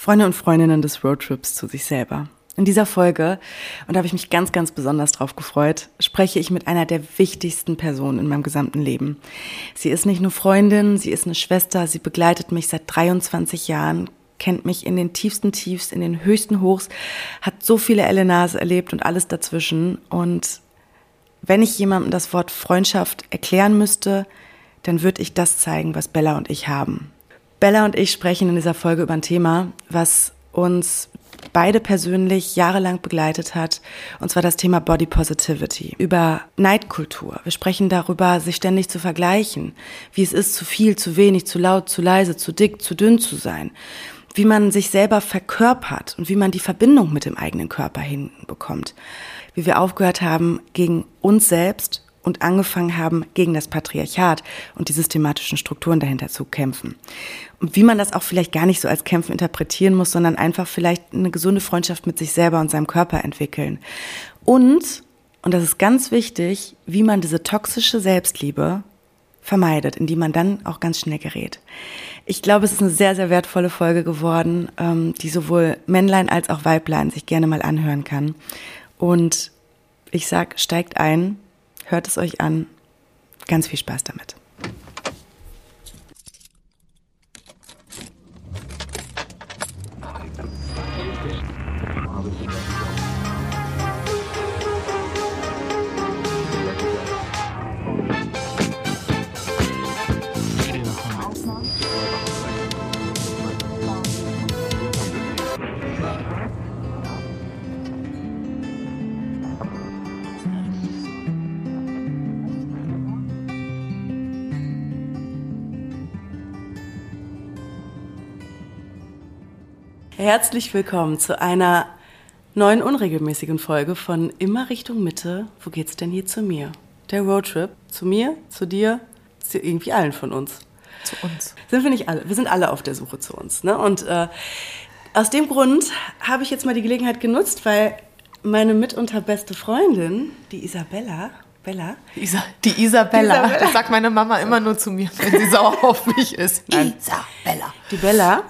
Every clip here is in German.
Freunde und Freundinnen des Roadtrips zu sich selber. In dieser Folge, und da habe ich mich ganz, ganz besonders drauf gefreut, spreche ich mit einer der wichtigsten Personen in meinem gesamten Leben. Sie ist nicht nur Freundin, sie ist eine Schwester, sie begleitet mich seit 23 Jahren, kennt mich in den tiefsten Tiefs, in den höchsten Hochs, hat so viele Elenas erlebt und alles dazwischen. Und wenn ich jemandem das Wort Freundschaft erklären müsste, dann würde ich das zeigen, was Bella und ich haben. Bella und ich sprechen in dieser Folge über ein Thema, was uns beide persönlich jahrelang begleitet hat, und zwar das Thema Body Positivity, über Neidkultur. Wir sprechen darüber, sich ständig zu vergleichen, wie es ist, zu viel, zu wenig, zu laut, zu leise, zu dick, zu dünn zu sein, wie man sich selber verkörpert und wie man die Verbindung mit dem eigenen Körper hinbekommt, wie wir aufgehört haben, gegen uns selbst und angefangen haben, gegen das Patriarchat und die systematischen Strukturen dahinter zu kämpfen. Und wie man das auch vielleicht gar nicht so als Kämpfen interpretieren muss, sondern einfach vielleicht eine gesunde Freundschaft mit sich selber und seinem Körper entwickeln. Und, und das ist ganz wichtig, wie man diese toxische Selbstliebe vermeidet, in die man dann auch ganz schnell gerät. Ich glaube, es ist eine sehr, sehr wertvolle Folge geworden, ähm, die sowohl Männlein als auch Weiblein sich gerne mal anhören kann. Und ich sag, steigt ein, Hört es euch an. Ganz viel Spaß damit. Herzlich willkommen zu einer neuen unregelmäßigen Folge von Immer Richtung Mitte. Wo geht's denn hier zu mir? Der Roadtrip. Zu mir, zu dir, zu irgendwie allen von uns. Zu uns. Sind wir nicht alle? Wir sind alle auf der Suche zu uns. Ne? Und äh, aus dem Grund habe ich jetzt mal die Gelegenheit genutzt, weil meine mitunter beste Freundin, die Isabella, Bella? Isa, die Isabella. Isabella. Das sagt meine Mama immer nur zu mir, wenn sie sauer auf mich ist. Nein. Isabella. Die Bella,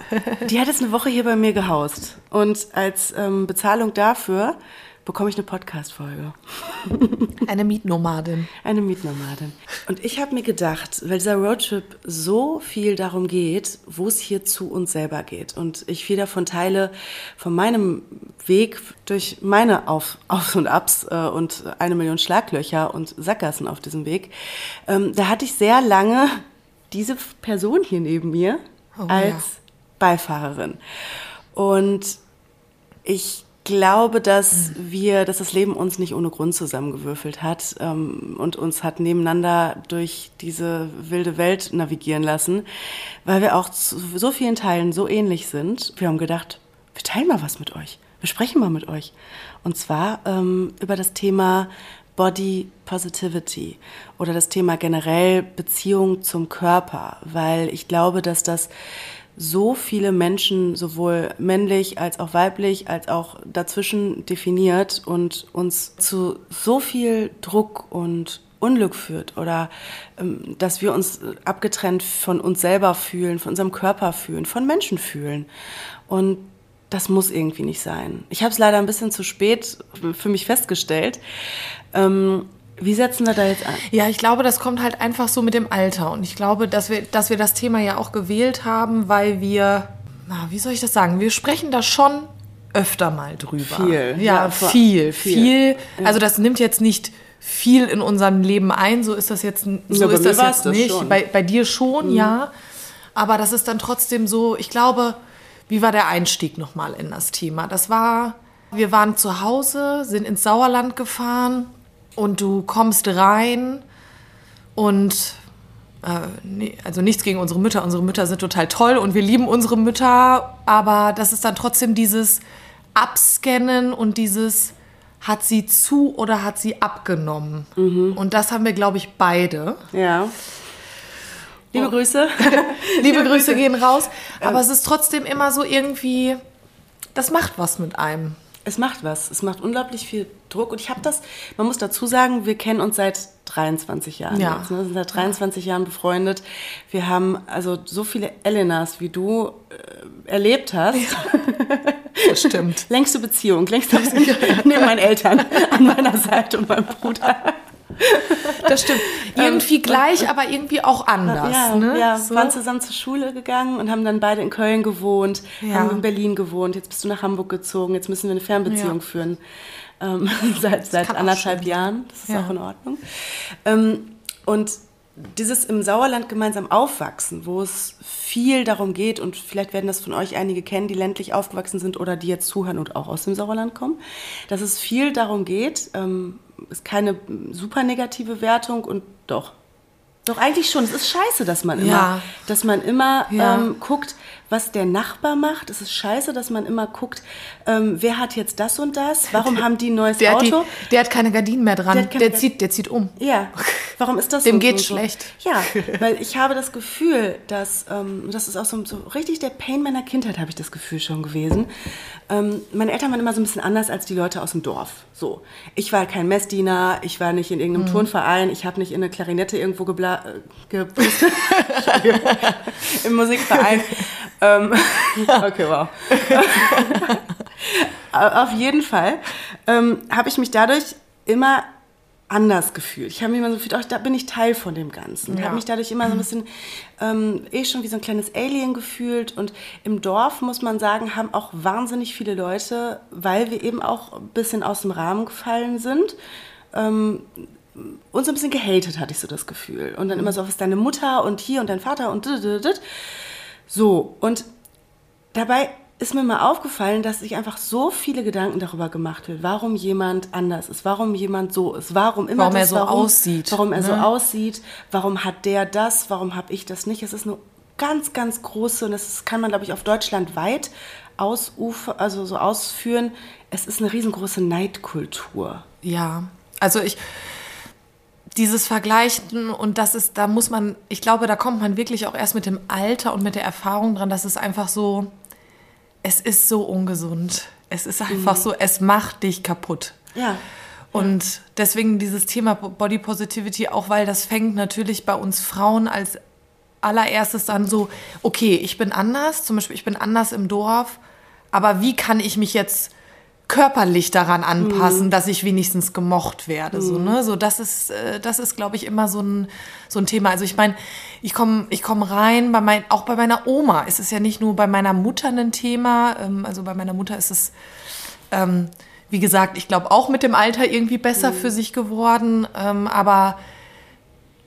die hat jetzt eine Woche hier bei mir gehaust. Und als ähm, Bezahlung dafür bekomme ich eine Podcast-Folge. Eine Mietnomadin. Eine Mietnomadin. Und ich habe mir gedacht, weil dieser Roadtrip so viel darum geht, wo es hier zu uns selber geht. Und ich viel davon teile, von meinem Weg durch meine Auf, Aufs und Abs äh, und eine Million Schlaglöcher und Sackgassen auf diesem Weg. Ähm, da hatte ich sehr lange diese Person hier neben mir oh, als ja. Beifahrerin. Und ich glaube, dass wir, dass das Leben uns nicht ohne Grund zusammengewürfelt hat ähm, und uns hat nebeneinander durch diese wilde Welt navigieren lassen, weil wir auch zu so vielen Teilen so ähnlich sind. Wir haben gedacht, wir teilen mal was mit euch. Wir sprechen mal mit euch. Und zwar ähm, über das Thema Body Positivity oder das Thema generell Beziehung zum Körper, weil ich glaube, dass das so viele Menschen, sowohl männlich als auch weiblich, als auch dazwischen definiert und uns zu so viel Druck und Unglück führt oder ähm, dass wir uns abgetrennt von uns selber fühlen, von unserem Körper fühlen, von Menschen fühlen. Und das muss irgendwie nicht sein. Ich habe es leider ein bisschen zu spät für mich festgestellt. Ähm, wie setzen wir da jetzt an? Ja, ich glaube, das kommt halt einfach so mit dem Alter. Und ich glaube, dass wir, dass wir das Thema ja auch gewählt haben, weil wir, na, wie soll ich das sagen? Wir sprechen da schon öfter mal drüber. Viel. Ja, ja viel, viel. viel. Also das nimmt jetzt nicht viel in unserem Leben ein. So ist das jetzt, so ja, ist das jetzt das nicht. Bei, bei dir schon, mhm. ja. Aber das ist dann trotzdem so, ich glaube, wie war der Einstieg nochmal in das Thema? Das war, wir waren zu Hause, sind ins Sauerland gefahren und du kommst rein und äh, also nichts gegen unsere Mütter. Unsere Mütter sind total toll und wir lieben unsere Mütter, aber das ist dann trotzdem dieses Abscannen und dieses hat sie zu oder hat sie abgenommen. Mhm. Und das haben wir, glaube ich, beide. Ja. Liebe oh. Grüße. Liebe, Liebe Grüße gehen raus. Aber es ist trotzdem immer so irgendwie, das macht was mit einem. Es macht was. Es macht unglaublich viel Druck. Und ich habe das, man muss dazu sagen, wir kennen uns seit 23 Jahren. Ja. Jetzt, ne? Wir sind seit 23 Jahren befreundet. Wir haben also so viele Elenas, wie du äh, erlebt hast. Ja. Das stimmt. Längste Beziehung, längste Beziehung neben meinen Eltern an meiner Seite und meinem Bruder. Das stimmt. Irgendwie ähm, gleich, aber irgendwie auch anders. Ja, ne? ja so. waren zusammen zur Schule gegangen und haben dann beide in Köln gewohnt, ja. haben in Berlin gewohnt. Jetzt bist du nach Hamburg gezogen. Jetzt müssen wir eine Fernbeziehung ja. führen. Ähm, seit seit anderthalb Jahren. Das ist ja. auch in Ordnung. Ähm, und dieses im Sauerland gemeinsam aufwachsen, wo es viel darum geht, und vielleicht werden das von euch einige kennen, die ländlich aufgewachsen sind oder die jetzt zuhören und auch aus dem Sauerland kommen, dass es viel darum geht, ähm, ist keine super negative Wertung und doch. Doch eigentlich schon. Es ist scheiße, dass man immer, ja. dass man immer ja. ähm, guckt, was der Nachbar macht. Es ist scheiße, dass man immer guckt, ähm, wer hat jetzt das und das? Warum haben die ein neues der Auto? Hat die, der hat keine Gardinen mehr dran. Der, der zieht, der zieht um. Ja. Warum ist das Dem so? geht so, schlecht. Ja, weil ich habe das Gefühl, dass, ähm, das ist auch so, so, richtig der Pain meiner Kindheit, habe ich das Gefühl schon gewesen. Ähm, meine Eltern waren immer so ein bisschen anders als die Leute aus dem Dorf. So. Ich war kein Messdiener, ich war nicht in irgendeinem mhm. Turnverein, ich habe nicht in eine Klarinette irgendwo gebla ge im Musikverein. Ähm, okay, wow. Auf jeden Fall ähm, habe ich mich dadurch immer anders gefühlt. Ich habe mich immer so gefühlt, oh, da bin ich Teil von dem Ganzen. Ja. habe mich dadurch immer so ein bisschen ähm, eh schon wie so ein kleines Alien gefühlt. Und im Dorf, muss man sagen, haben auch wahnsinnig viele Leute, weil wir eben auch ein bisschen aus dem Rahmen gefallen sind, ähm, uns ein bisschen gehatet, hatte ich so das Gefühl. Und dann immer so, was ist deine Mutter und hier und dein Vater und so. Und dabei ist mir mal aufgefallen, dass sich einfach so viele Gedanken darüber gemacht wird, warum jemand anders ist, warum jemand so ist, warum immer warum das, er so warum, aussieht, warum er ne? so aussieht, warum hat der das, warum habe ich das nicht. Es ist eine ganz, ganz große und das kann man, glaube ich, auf Deutschland weit ausufer, also so ausführen. Es ist eine riesengroße Neidkultur. Ja, also ich dieses Vergleichen und das ist, da muss man, ich glaube, da kommt man wirklich auch erst mit dem Alter und mit der Erfahrung dran, dass es einfach so, es ist so ungesund. Es ist einfach mhm. so, es macht dich kaputt. Ja. Und deswegen dieses Thema Body Positivity, auch weil das fängt natürlich bei uns Frauen als allererstes an so, okay, ich bin anders, zum Beispiel ich bin anders im Dorf, aber wie kann ich mich jetzt körperlich daran anpassen, mhm. dass ich wenigstens gemocht werde. Mhm. So, ne? so das ist, äh, das ist, glaube ich, immer so ein, so ein Thema. Also ich meine, ich komme ich komm rein, bei mein, auch bei meiner Oma ist es ja nicht nur bei meiner Mutter ein Thema. Ähm, also bei meiner Mutter ist es, ähm, wie gesagt, ich glaube auch mit dem Alter irgendwie besser mhm. für sich geworden. Ähm, aber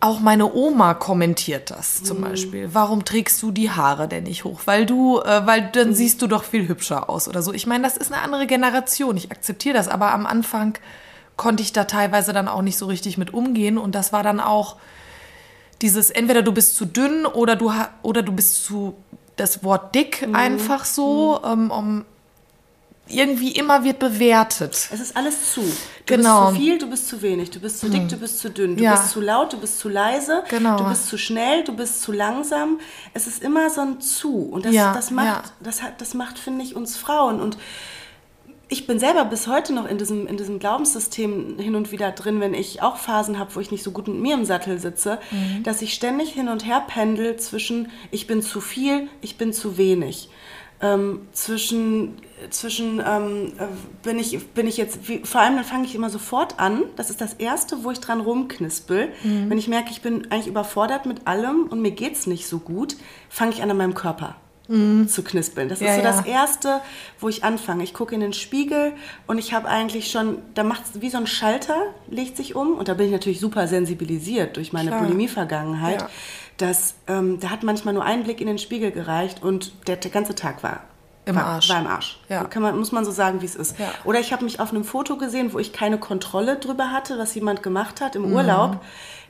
auch meine Oma kommentiert das zum mhm. Beispiel. Warum trägst du die Haare denn nicht hoch? Weil du, äh, weil dann mhm. siehst du doch viel hübscher aus oder so. Ich meine, das ist eine andere Generation. Ich akzeptiere das, aber am Anfang konnte ich da teilweise dann auch nicht so richtig mit umgehen und das war dann auch dieses entweder du bist zu dünn oder du oder du bist zu das Wort dick mhm. einfach so, mhm. ähm, um irgendwie immer wird bewertet. Es ist alles zu. Du genau. bist zu viel, du bist zu wenig, du bist zu dick, hm. du bist zu dünn, du ja. bist zu laut, du bist zu leise, genau. du bist zu schnell, du bist zu langsam. Es ist immer so ein zu und das, ja. das macht, ja. das hat, das macht, finde ich, uns Frauen und ich bin selber bis heute noch in diesem, in diesem Glaubenssystem hin und wieder drin, wenn ich auch Phasen habe, wo ich nicht so gut mit mir im Sattel sitze, mhm. dass ich ständig hin und her pendel zwischen ich bin zu viel, ich bin zu wenig ähm, zwischen, zwischen ähm, äh, bin, ich, bin ich jetzt, wie, vor allem dann fange ich immer sofort an, das ist das Erste, wo ich dran rumknispel. Mhm. Wenn ich merke, ich bin eigentlich überfordert mit allem und mir geht es nicht so gut, fange ich an an meinem Körper. Mhm. zu knispeln. Das ja, ist so ja. das Erste, wo ich anfange. Ich gucke in den Spiegel und ich habe eigentlich schon, da macht es wie so ein Schalter, legt sich um und da bin ich natürlich super sensibilisiert durch meine Bulimie-Vergangenheit. Ja dass ähm, da hat manchmal nur ein Blick in den Spiegel gereicht und der, der ganze Tag war im war, Arsch. War im Arsch. Ja. Kann man, muss man so sagen, wie es ist. Ja. Oder ich habe mich auf einem Foto gesehen, wo ich keine Kontrolle drüber hatte, was jemand gemacht hat im mhm. Urlaub.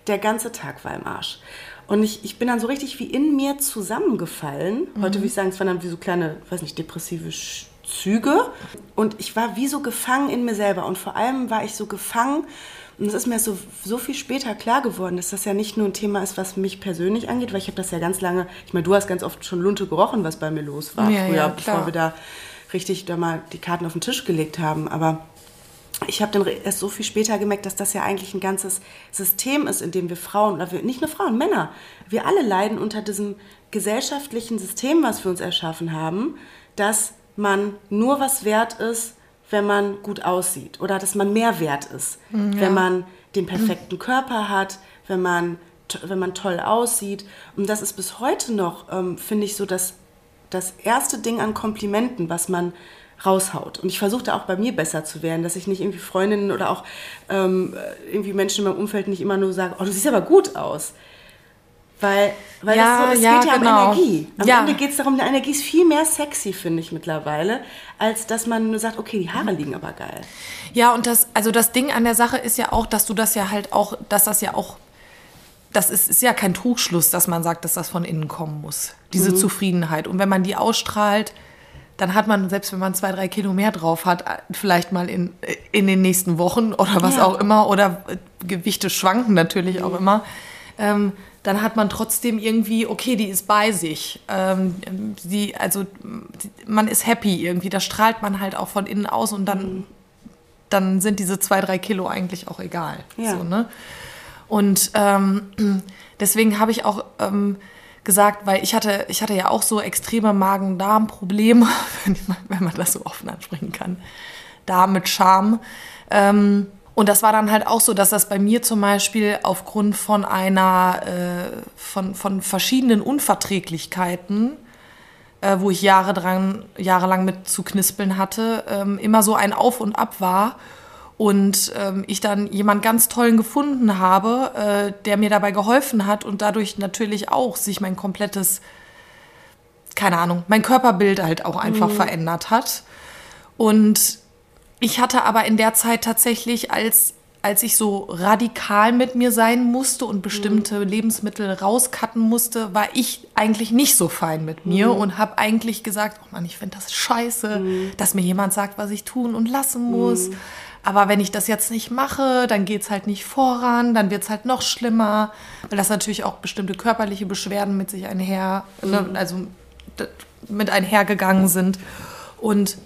Der ganze Tag war im Arsch. Und ich, ich bin dann so richtig wie in mir zusammengefallen. Mhm. Heute würde ich sagen, es waren dann wie so kleine, weiß nicht, depressive Züge. Und ich war wie so gefangen in mir selber. Und vor allem war ich so gefangen und es ist mir so, so viel später klar geworden, dass das ja nicht nur ein Thema ist, was mich persönlich angeht, weil ich habe das ja ganz lange, ich meine, du hast ganz oft schon Lunte gerochen, was bei mir los war ja, früher, ja, bevor wir da richtig da mal die Karten auf den Tisch gelegt haben. Aber ich habe dann erst so viel später gemerkt, dass das ja eigentlich ein ganzes System ist, in dem wir Frauen, oder wir, nicht nur Frauen, Männer, wir alle leiden unter diesem gesellschaftlichen System, was wir uns erschaffen haben, dass man nur was wert ist, wenn man gut aussieht oder dass man mehr wert ist, mhm, ja. wenn man den perfekten Körper hat, wenn man, wenn man toll aussieht. Und das ist bis heute noch, ähm, finde ich, so das, das erste Ding an Komplimenten, was man raushaut. Und ich versuche da auch bei mir besser zu werden, dass ich nicht irgendwie Freundinnen oder auch ähm, irgendwie Menschen in meinem Umfeld nicht immer nur sage, oh, du siehst aber gut aus. Weil, weil ja, das so, es ja, geht ja genau. um Energie. Am ja. Ende geht es darum, die Energie ist viel mehr sexy, finde ich mittlerweile, als dass man nur sagt, okay, die Haare liegen aber geil. Ja, und das, also das Ding an der Sache ist ja auch, dass du das ja halt auch, dass das ja auch, das ist, ist ja kein Trugschluss, dass man sagt, dass das von innen kommen muss. Diese mhm. Zufriedenheit. Und wenn man die ausstrahlt, dann hat man, selbst wenn man zwei, drei Kilo mehr drauf hat, vielleicht mal in, in den nächsten Wochen oder was ja. auch immer, oder Gewichte schwanken natürlich mhm. auch immer, ähm, dann hat man trotzdem irgendwie, okay, die ist bei sich. Ähm, die, also man ist happy irgendwie, da strahlt man halt auch von innen aus und dann, mhm. dann sind diese zwei, drei Kilo eigentlich auch egal. Ja. So, ne? Und ähm, deswegen habe ich auch ähm, gesagt, weil ich hatte, ich hatte ja auch so extreme Magen-Darm-Probleme, wenn, man das so offen ansprechen kann. Darm mit Charme. Ähm, und das war dann halt auch so, dass das bei mir zum Beispiel aufgrund von einer, äh, von, von verschiedenen Unverträglichkeiten, äh, wo ich Jahre dran, jahrelang mit zu knispeln hatte, ähm, immer so ein Auf und Ab war und ähm, ich dann jemand ganz tollen gefunden habe, äh, der mir dabei geholfen hat und dadurch natürlich auch sich mein komplettes, keine Ahnung, mein Körperbild halt auch einfach mhm. verändert hat. Und ich hatte aber in der Zeit tatsächlich, als, als ich so radikal mit mir sein musste und bestimmte mhm. Lebensmittel rauscutten musste, war ich eigentlich nicht so fein mit mir mhm. und habe eigentlich gesagt, oh Mann, ich finde das scheiße, mhm. dass mir jemand sagt, was ich tun und lassen muss. Mhm. Aber wenn ich das jetzt nicht mache, dann geht es halt nicht voran, dann wird es halt noch schlimmer, weil das natürlich auch bestimmte körperliche Beschwerden mit sich einher, ne, mhm. also mit einhergegangen sind. Und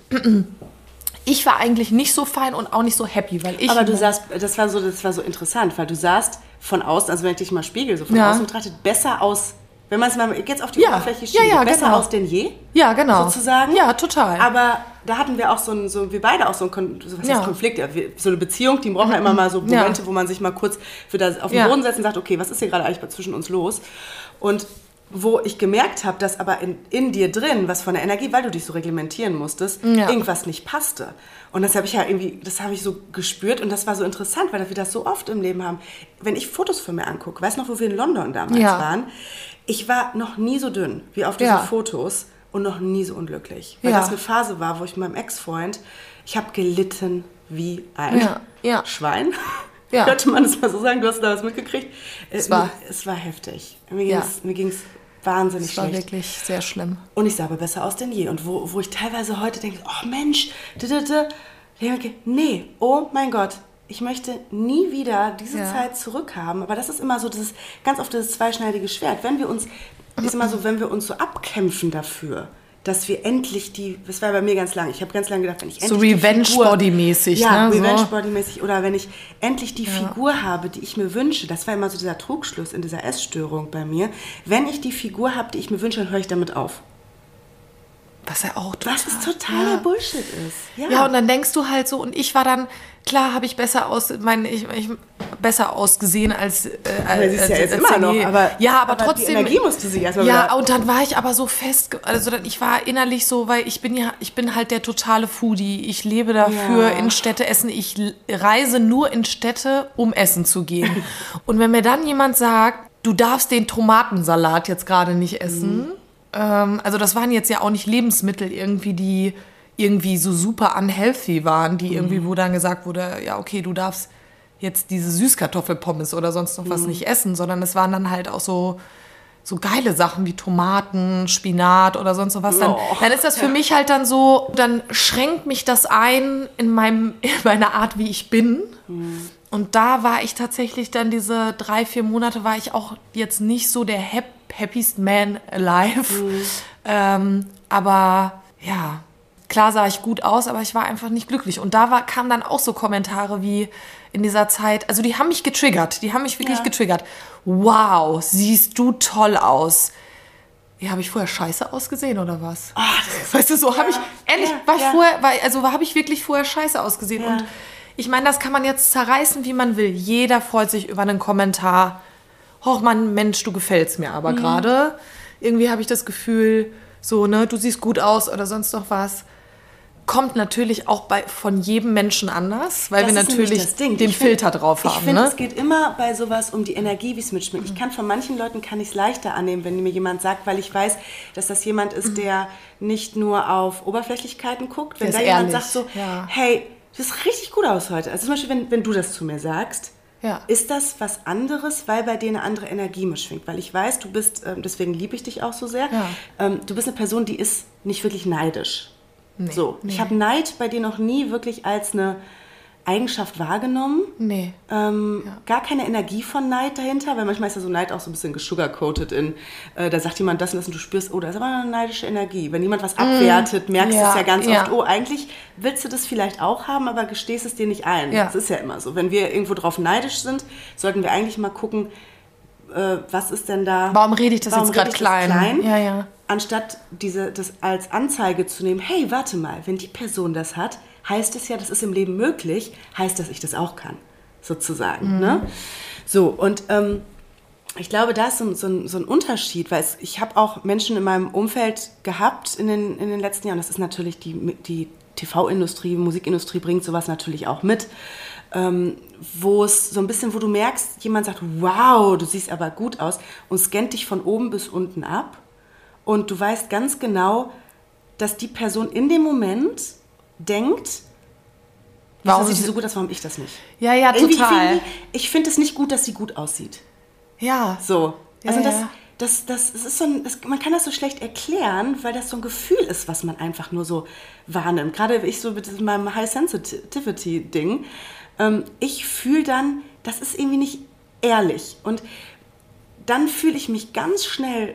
ich war eigentlich nicht so fein und auch nicht so happy, weil ich. Aber du sahst, das war so, das war so interessant, weil du sahst von außen, also wenn ich dich mal spiegel, so von ja. außen betrachtet, besser aus wenn man es mal jetzt auf die ja. Oberfläche schiebt, ja, ja, besser genau. aus denn je. Ja, genau. Sozusagen. Ja, total. Aber da hatten wir auch so ein, so wir beide auch so ein so, ja. Konflikt, so eine Beziehung, die braucht ja immer mal so Momente, wo man sich mal kurz wieder auf den Boden setzt und sagt, okay, was ist hier gerade eigentlich zwischen uns los? Und wo ich gemerkt habe, dass aber in, in dir drin, was von der Energie, weil du dich so reglementieren musstest, ja. irgendwas nicht passte. Und das habe ich ja irgendwie, das habe ich so gespürt und das war so interessant, weil wir das so oft im Leben haben. Wenn ich Fotos von mir angucke, weißt du noch, wo wir in London damals ja. waren, ich war noch nie so dünn wie auf diesen ja. Fotos und noch nie so unglücklich. Weil ja. das eine Phase war, wo ich mit meinem Ex-Freund, ich habe gelitten wie ein ja. Schwein. Ja. Könnte man das mal so sagen? Du hast da was mitgekriegt. Es war, es war heftig. Mir ging es wahnsinnig schlecht. Es war schlecht. wirklich sehr schlimm. Und ich sah aber besser aus denn je. Und wo, wo ich teilweise heute denke, oh Mensch, nee, oh mein Gott, ich möchte nie wieder diese ja. Zeit zurückhaben. Aber das ist immer so, das ist ganz oft das zweischneidige Schwert. Wenn wir uns, ist immer so, wenn wir uns so abkämpfen dafür, dass wir endlich die, das war bei mir ganz lange, ich habe ganz lange gedacht, wenn ich endlich so Revenge-Body-mäßig, ja, ne? Revenge-Body-mäßig oder wenn ich endlich die ja. Figur habe, die ich mir wünsche, das war immer so dieser Trugschluss in dieser Essstörung bei mir, wenn ich die Figur habe, die ich mir wünsche, dann höre ich damit auf. Was ja auch total, Was ist totaler ja. Bullshit ist. Ja. ja, und dann denkst du halt so, und ich war dann, klar habe ich besser aus, mein, ich, ich, besser ausgesehen als, äh, als, als, ja jetzt als immer noch, aber, ja, aber, aber trotzdem. Die Energie musste sie erstmal Ja, und dann war ich aber so fest, also ich war innerlich so, weil ich bin ja, ich bin halt der totale Foodie. Ich lebe dafür, ja. in Städte essen. Ich reise nur in Städte, um essen zu gehen. und wenn mir dann jemand sagt, du darfst den Tomatensalat jetzt gerade nicht essen. Mhm ähm, also das waren jetzt ja auch nicht Lebensmittel irgendwie, die irgendwie so super unhealthy waren, die irgendwie, mhm. wo dann gesagt wurde, ja, okay, du darfst jetzt diese Süßkartoffelpommes oder sonst noch mhm. was nicht essen, sondern es waren dann halt auch so, so geile Sachen wie Tomaten, Spinat oder sonst was. Dann, oh, dann ist das für ja. mich halt dann so, dann schränkt mich das ein in, meinem, in meiner Art, wie ich bin. Mhm. Und da war ich tatsächlich dann diese drei, vier Monate, war ich auch jetzt nicht so der Happy happiest man alive. Mhm. Ähm, aber ja, klar sah ich gut aus, aber ich war einfach nicht glücklich. Und da war, kamen dann auch so Kommentare wie in dieser Zeit, also die haben mich getriggert, die haben mich wirklich ja. getriggert. Wow, siehst du toll aus. ja, habe ich vorher scheiße ausgesehen oder was? Oh, weißt du, so ja, habe ich, ehrlich, ja, war ich vorher, war, also habe ich wirklich vorher scheiße ausgesehen. Und ich meine, das kann man jetzt zerreißen, wie man will. Jeder freut sich über einen Kommentar. Och Mann, Mensch, du gefällst mir aber mhm. gerade. Irgendwie habe ich das Gefühl, so, ne, du siehst gut aus oder sonst noch was kommt natürlich auch bei, von jedem Menschen anders, weil das wir natürlich den ich Filter find, drauf haben. Ich finde, ne? es geht immer bei sowas um die Energie, wie es mitschmeckt. Ich kann von manchen Leuten kann ich es leichter annehmen, wenn mir jemand sagt, weil ich weiß, dass das jemand ist, der nicht nur auf Oberflächlichkeiten guckt. Wenn da jemand sagt so, ja. hey, du siehst richtig gut aus heute. Also zum Beispiel, wenn, wenn du das zu mir sagst, ja. Ist das was anderes, weil bei dir eine andere Energie mitschwingt? Weil ich weiß, du bist, ähm, deswegen liebe ich dich auch so sehr, ja. ähm, du bist eine Person, die ist nicht wirklich neidisch. Nee, so, nee. ich habe Neid bei dir noch nie wirklich als eine Eigenschaft wahrgenommen. Nee. Ähm, ja. Gar keine Energie von Neid dahinter, weil manchmal ist ja so Neid auch so ein bisschen gesugarcoated in, äh, da sagt jemand das und das und du spürst, oh, da ist aber eine neidische Energie. Wenn jemand was mm. abwertet, merkst du ja, es ja ganz ja. oft, oh, eigentlich willst du das vielleicht auch haben, aber gestehst es dir nicht ein. Das ist ja immer so. Wenn wir irgendwo drauf neidisch sind, sollten wir eigentlich mal gucken, äh, was ist denn da. Warum rede ich das jetzt gerade klein? klein? Ja, ja. Anstatt diese, das als Anzeige zu nehmen, hey, warte mal, wenn die Person das hat, heißt es ja, das ist im Leben möglich, heißt, dass ich das auch kann, sozusagen. Mhm. Ne? So, und ähm, ich glaube, da ist so, so, so ein Unterschied, weil es, ich habe auch Menschen in meinem Umfeld gehabt in den, in den letzten Jahren, das ist natürlich die, die TV-Industrie, Musikindustrie bringt sowas natürlich auch mit ähm, wo es so ein bisschen, wo du merkst, jemand sagt, wow, du siehst aber gut aus und scannt dich von oben bis unten ab und du weißt ganz genau, dass die Person in dem Moment denkt, warum sieht sie so gut aus, warum ich das nicht? Ja, ja, Irgendwie total. Ich finde es nicht gut, dass sie gut aussieht. Ja. So. Also ja, das, ja. das, das, das ist so ein, das, man kann das so schlecht erklären, weil das so ein Gefühl ist, was man einfach nur so wahrnimmt. Gerade ich so mit meinem High Sensitivity Ding ähm, ich fühle dann, das ist irgendwie nicht ehrlich. Und dann fühle ich mich ganz schnell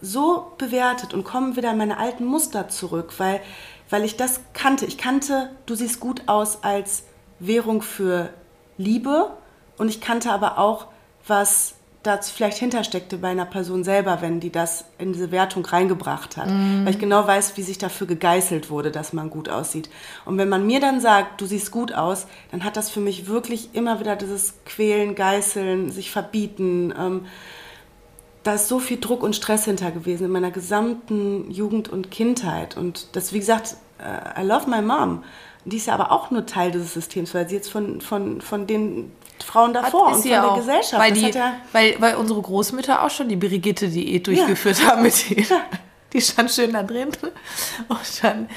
so bewertet und komme wieder in meine alten Muster zurück, weil, weil ich das kannte. Ich kannte, du siehst gut aus als Währung für Liebe und ich kannte aber auch, was da vielleicht hintersteckte bei einer Person selber, wenn die das in diese Wertung reingebracht hat. Mm. Weil ich genau weiß, wie sich dafür gegeißelt wurde, dass man gut aussieht. Und wenn man mir dann sagt, du siehst gut aus, dann hat das für mich wirklich immer wieder dieses Quälen, Geißeln, sich verbieten. Ähm, da ist so viel Druck und Stress hinter gewesen in meiner gesamten Jugend und Kindheit. Und das, wie gesagt, uh, I love my mom. Die ist ja aber auch nur Teil dieses Systems, weil sie jetzt von, von, von den Frauen davor und von der auch. Gesellschaft. Weil, die, ja weil, weil unsere Großmütter auch schon die Brigitte-Diät durchgeführt ja. haben mit ihr. Die stand schön da drin. Und dann,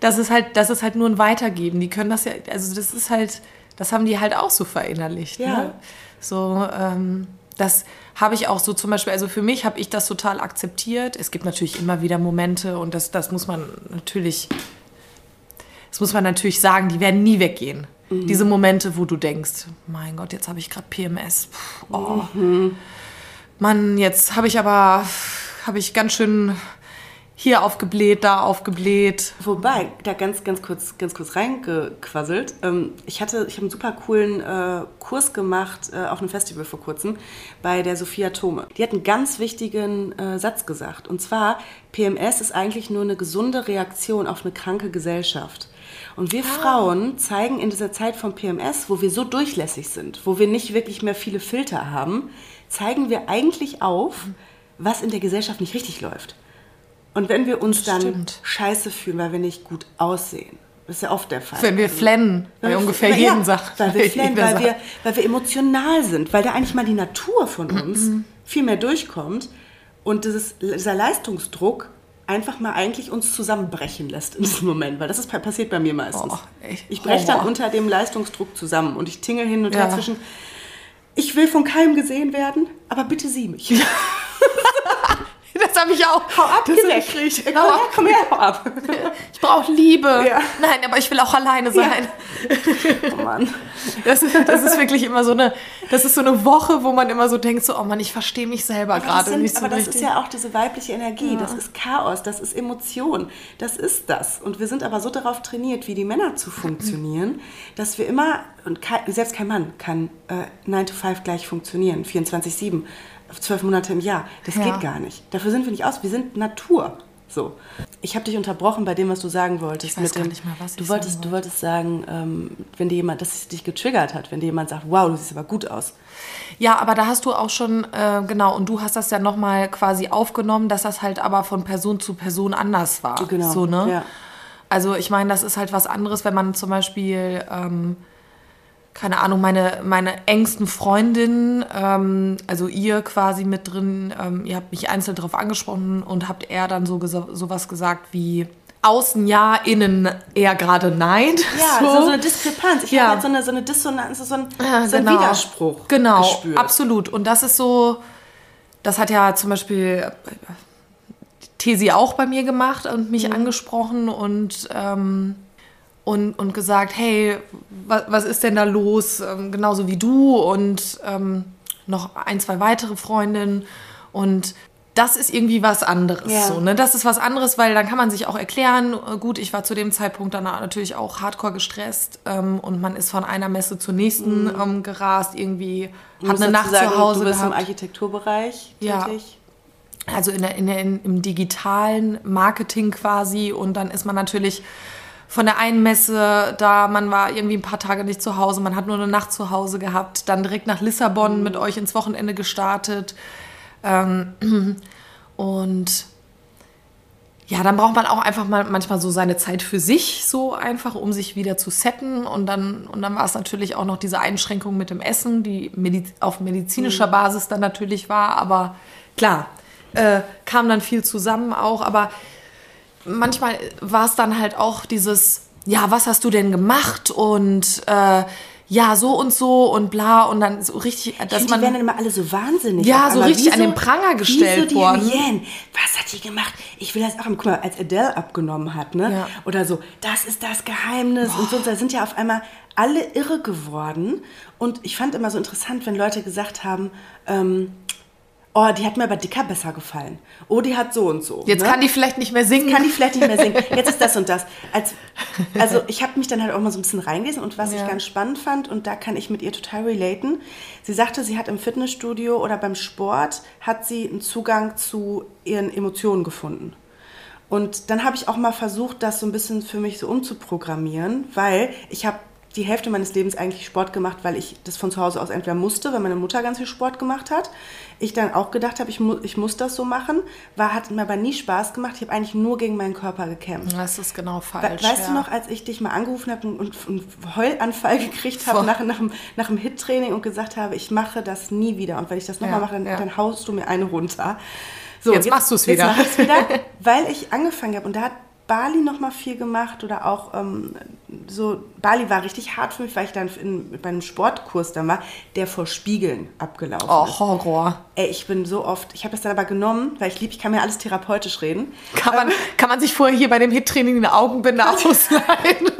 das ist halt, das ist halt nur ein Weitergeben. Die können das ja, also das ist halt, das haben die halt auch so verinnerlicht. Ja. Ne? So, ähm, das habe ich auch so zum Beispiel, also für mich habe ich das total akzeptiert. Es gibt natürlich immer wieder Momente und das, das muss man natürlich, das muss man natürlich sagen, die werden nie weggehen. Mhm. Diese Momente, wo du denkst, mein Gott, jetzt habe ich gerade PMS. Puh, oh. Mhm. Mann, jetzt habe ich aber, habe ich ganz schön hier aufgebläht, da aufgebläht. Wobei, da ganz, ganz kurz, ganz kurz reingequasselt. Ähm, ich hatte, ich habe einen super coolen äh, Kurs gemacht äh, auf einem Festival vor kurzem bei der Sophia Tome. Die hat einen ganz wichtigen äh, Satz gesagt. Und zwar, PMS ist eigentlich nur eine gesunde Reaktion auf eine kranke Gesellschaft. Und wir ah. Frauen zeigen in dieser Zeit von PMS, wo wir so durchlässig sind, wo wir nicht wirklich mehr viele Filter haben, zeigen wir eigentlich auf, was in der Gesellschaft nicht richtig läuft. Und wenn wir uns dann Stimmt. scheiße fühlen, weil wir nicht gut aussehen, das ist ja oft der Fall. Wenn wir flennen, bei ungefähr jedem ja, sagt. Weil wir flennen, weil wir, weil wir emotional sind, weil da eigentlich mal die Natur von uns mhm. viel mehr durchkommt und dieses, dieser Leistungsdruck einfach mal eigentlich uns zusammenbrechen lässt in diesem Moment, weil das ist passiert bei mir meistens. Oh, ich breche dann unter dem Leistungsdruck zusammen und ich tingel hin und her zwischen, ich will von keinem gesehen werden, aber bitte sieh mich. Das habe ich auch. Hau ab, das weg. Ich, hau ab. komm her, hau ab. Ich brauche Liebe. Ja. Nein, aber ich will auch alleine sein. Ja. Oh Mann. Das, das, ist wirklich immer so eine, das ist so eine Woche, wo man immer so denkt, so, oh Mann, ich verstehe mich selber gerade nicht so Aber das ist ja auch diese weibliche Energie. Ja. Das ist Chaos, das ist Emotion. Das ist das. Und wir sind aber so darauf trainiert, wie die Männer zu funktionieren, dass wir immer, und selbst kein Mann kann äh, 9 to 5 gleich funktionieren, 24-7 zwölf Monate im Jahr. Das ja. geht gar nicht. Dafür sind wir nicht aus. Wir sind Natur. So. Ich habe dich unterbrochen bei dem, was du sagen wolltest. Ich weiß gar dem, nicht mehr, was du wolltest, sagen Du wolltest sagen, ähm, wenn dir jemand, dass es dich getriggert hat, wenn dir jemand sagt, wow, du siehst aber gut aus. Ja, aber da hast du auch schon, äh, genau, und du hast das ja nochmal quasi aufgenommen, dass das halt aber von Person zu Person anders war. Genau. So, ne? Ja. Also ich meine, das ist halt was anderes, wenn man zum Beispiel... Ähm, keine Ahnung, meine, meine engsten Freundinnen, ähm, also ihr quasi mit drin, ähm, ihr habt mich einzeln darauf angesprochen und habt eher dann so sowas gesagt wie außen ja, innen eher gerade nein. Ja, so, so eine Diskrepanz. Ich ja. habe halt so eine, so eine Dissonanz, so ein, ja, so ein genau. Widerspruch Genau, gespürt. absolut. Und das ist so, das hat ja zum Beispiel Tesi auch bei mir gemacht und mich mhm. angesprochen und ähm, und, und gesagt, hey, was, was ist denn da los? Ähm, genauso wie du und ähm, noch ein, zwei weitere Freundinnen. Und das ist irgendwie was anderes. Ja. So, ne? Das ist was anderes, weil dann kann man sich auch erklären, äh, gut, ich war zu dem Zeitpunkt dann natürlich auch hardcore gestresst ähm, und man ist von einer Messe zur nächsten mhm. ähm, gerast, irgendwie hat eine Nacht sagen, zu Hause Du bist gehabt. im Architekturbereich tätig? Ja. Also in der, in der, in, im digitalen Marketing quasi und dann ist man natürlich von der einen Messe, da man war irgendwie ein paar Tage nicht zu Hause, man hat nur eine Nacht zu Hause gehabt, dann direkt nach Lissabon mhm. mit euch ins Wochenende gestartet. Ähm, und ja, dann braucht man auch einfach mal manchmal so seine Zeit für sich, so einfach, um sich wieder zu setten. Und dann, und dann war es natürlich auch noch diese Einschränkung mit dem Essen, die Mediz auf medizinischer mhm. Basis dann natürlich war. Aber klar, äh, kam dann viel zusammen auch. Aber manchmal war es dann halt auch dieses, ja, was hast du denn gemacht? Und äh, ja, so und so und bla und dann so richtig, dass man. Die werden dann immer alle so wahnsinnig. Ja, so richtig so, an den Pranger gestellt so worden. Yen, was hat die gemacht? Ich will das auch, guck mal, als Adele abgenommen hat, ne? Ja. Oder so, das ist das Geheimnis Boah. und so. Da sind ja auf einmal alle irre geworden. Und ich fand immer so interessant, wenn Leute gesagt haben, ähm, oh, die hat mir aber dicker besser gefallen. Oh, die hat so und so. Jetzt ne? kann die vielleicht nicht mehr singen. Jetzt kann die vielleicht nicht mehr singen. Jetzt ist das und das. Als, also ich habe mich dann halt auch mal so ein bisschen reingelesen und was ja. ich ganz spannend fand und da kann ich mit ihr total relaten. Sie sagte, sie hat im Fitnessstudio oder beim Sport hat sie einen Zugang zu ihren Emotionen gefunden. Und dann habe ich auch mal versucht, das so ein bisschen für mich so umzuprogrammieren, weil ich habe die Hälfte meines Lebens eigentlich Sport gemacht, weil ich das von zu Hause aus entweder musste, weil meine Mutter ganz viel Sport gemacht hat. Ich dann auch gedacht habe, ich, mu ich muss das so machen. War, hat mir aber nie Spaß gemacht. Ich habe eigentlich nur gegen meinen Körper gekämpft. Das ist genau falsch. We weißt ja. du noch, als ich dich mal angerufen habe und, einen Heulanfall gekriegt habe nach, nach, nach dem Hit-Training und gesagt habe, ich mache das nie wieder. Und wenn ich das nochmal ja, mache, dann, ja. dann haust du mir eine runter. So, jetzt, jetzt machst du es wieder. Jetzt wieder, weil ich angefangen habe. Und da hat Bali noch mal viel gemacht oder auch ähm, so, Bali war richtig hart für mich, weil ich dann in, bei einem Sportkurs da war, der vor Spiegeln abgelaufen oh, ist. Oh, Horror. Ey, ich bin so oft, ich habe das dann aber genommen, weil ich liebe, ich kann mir alles therapeutisch reden. Kann man, ähm, kann man sich vorher hier bei dem Hit-Training eine Augenbinde ausleihen?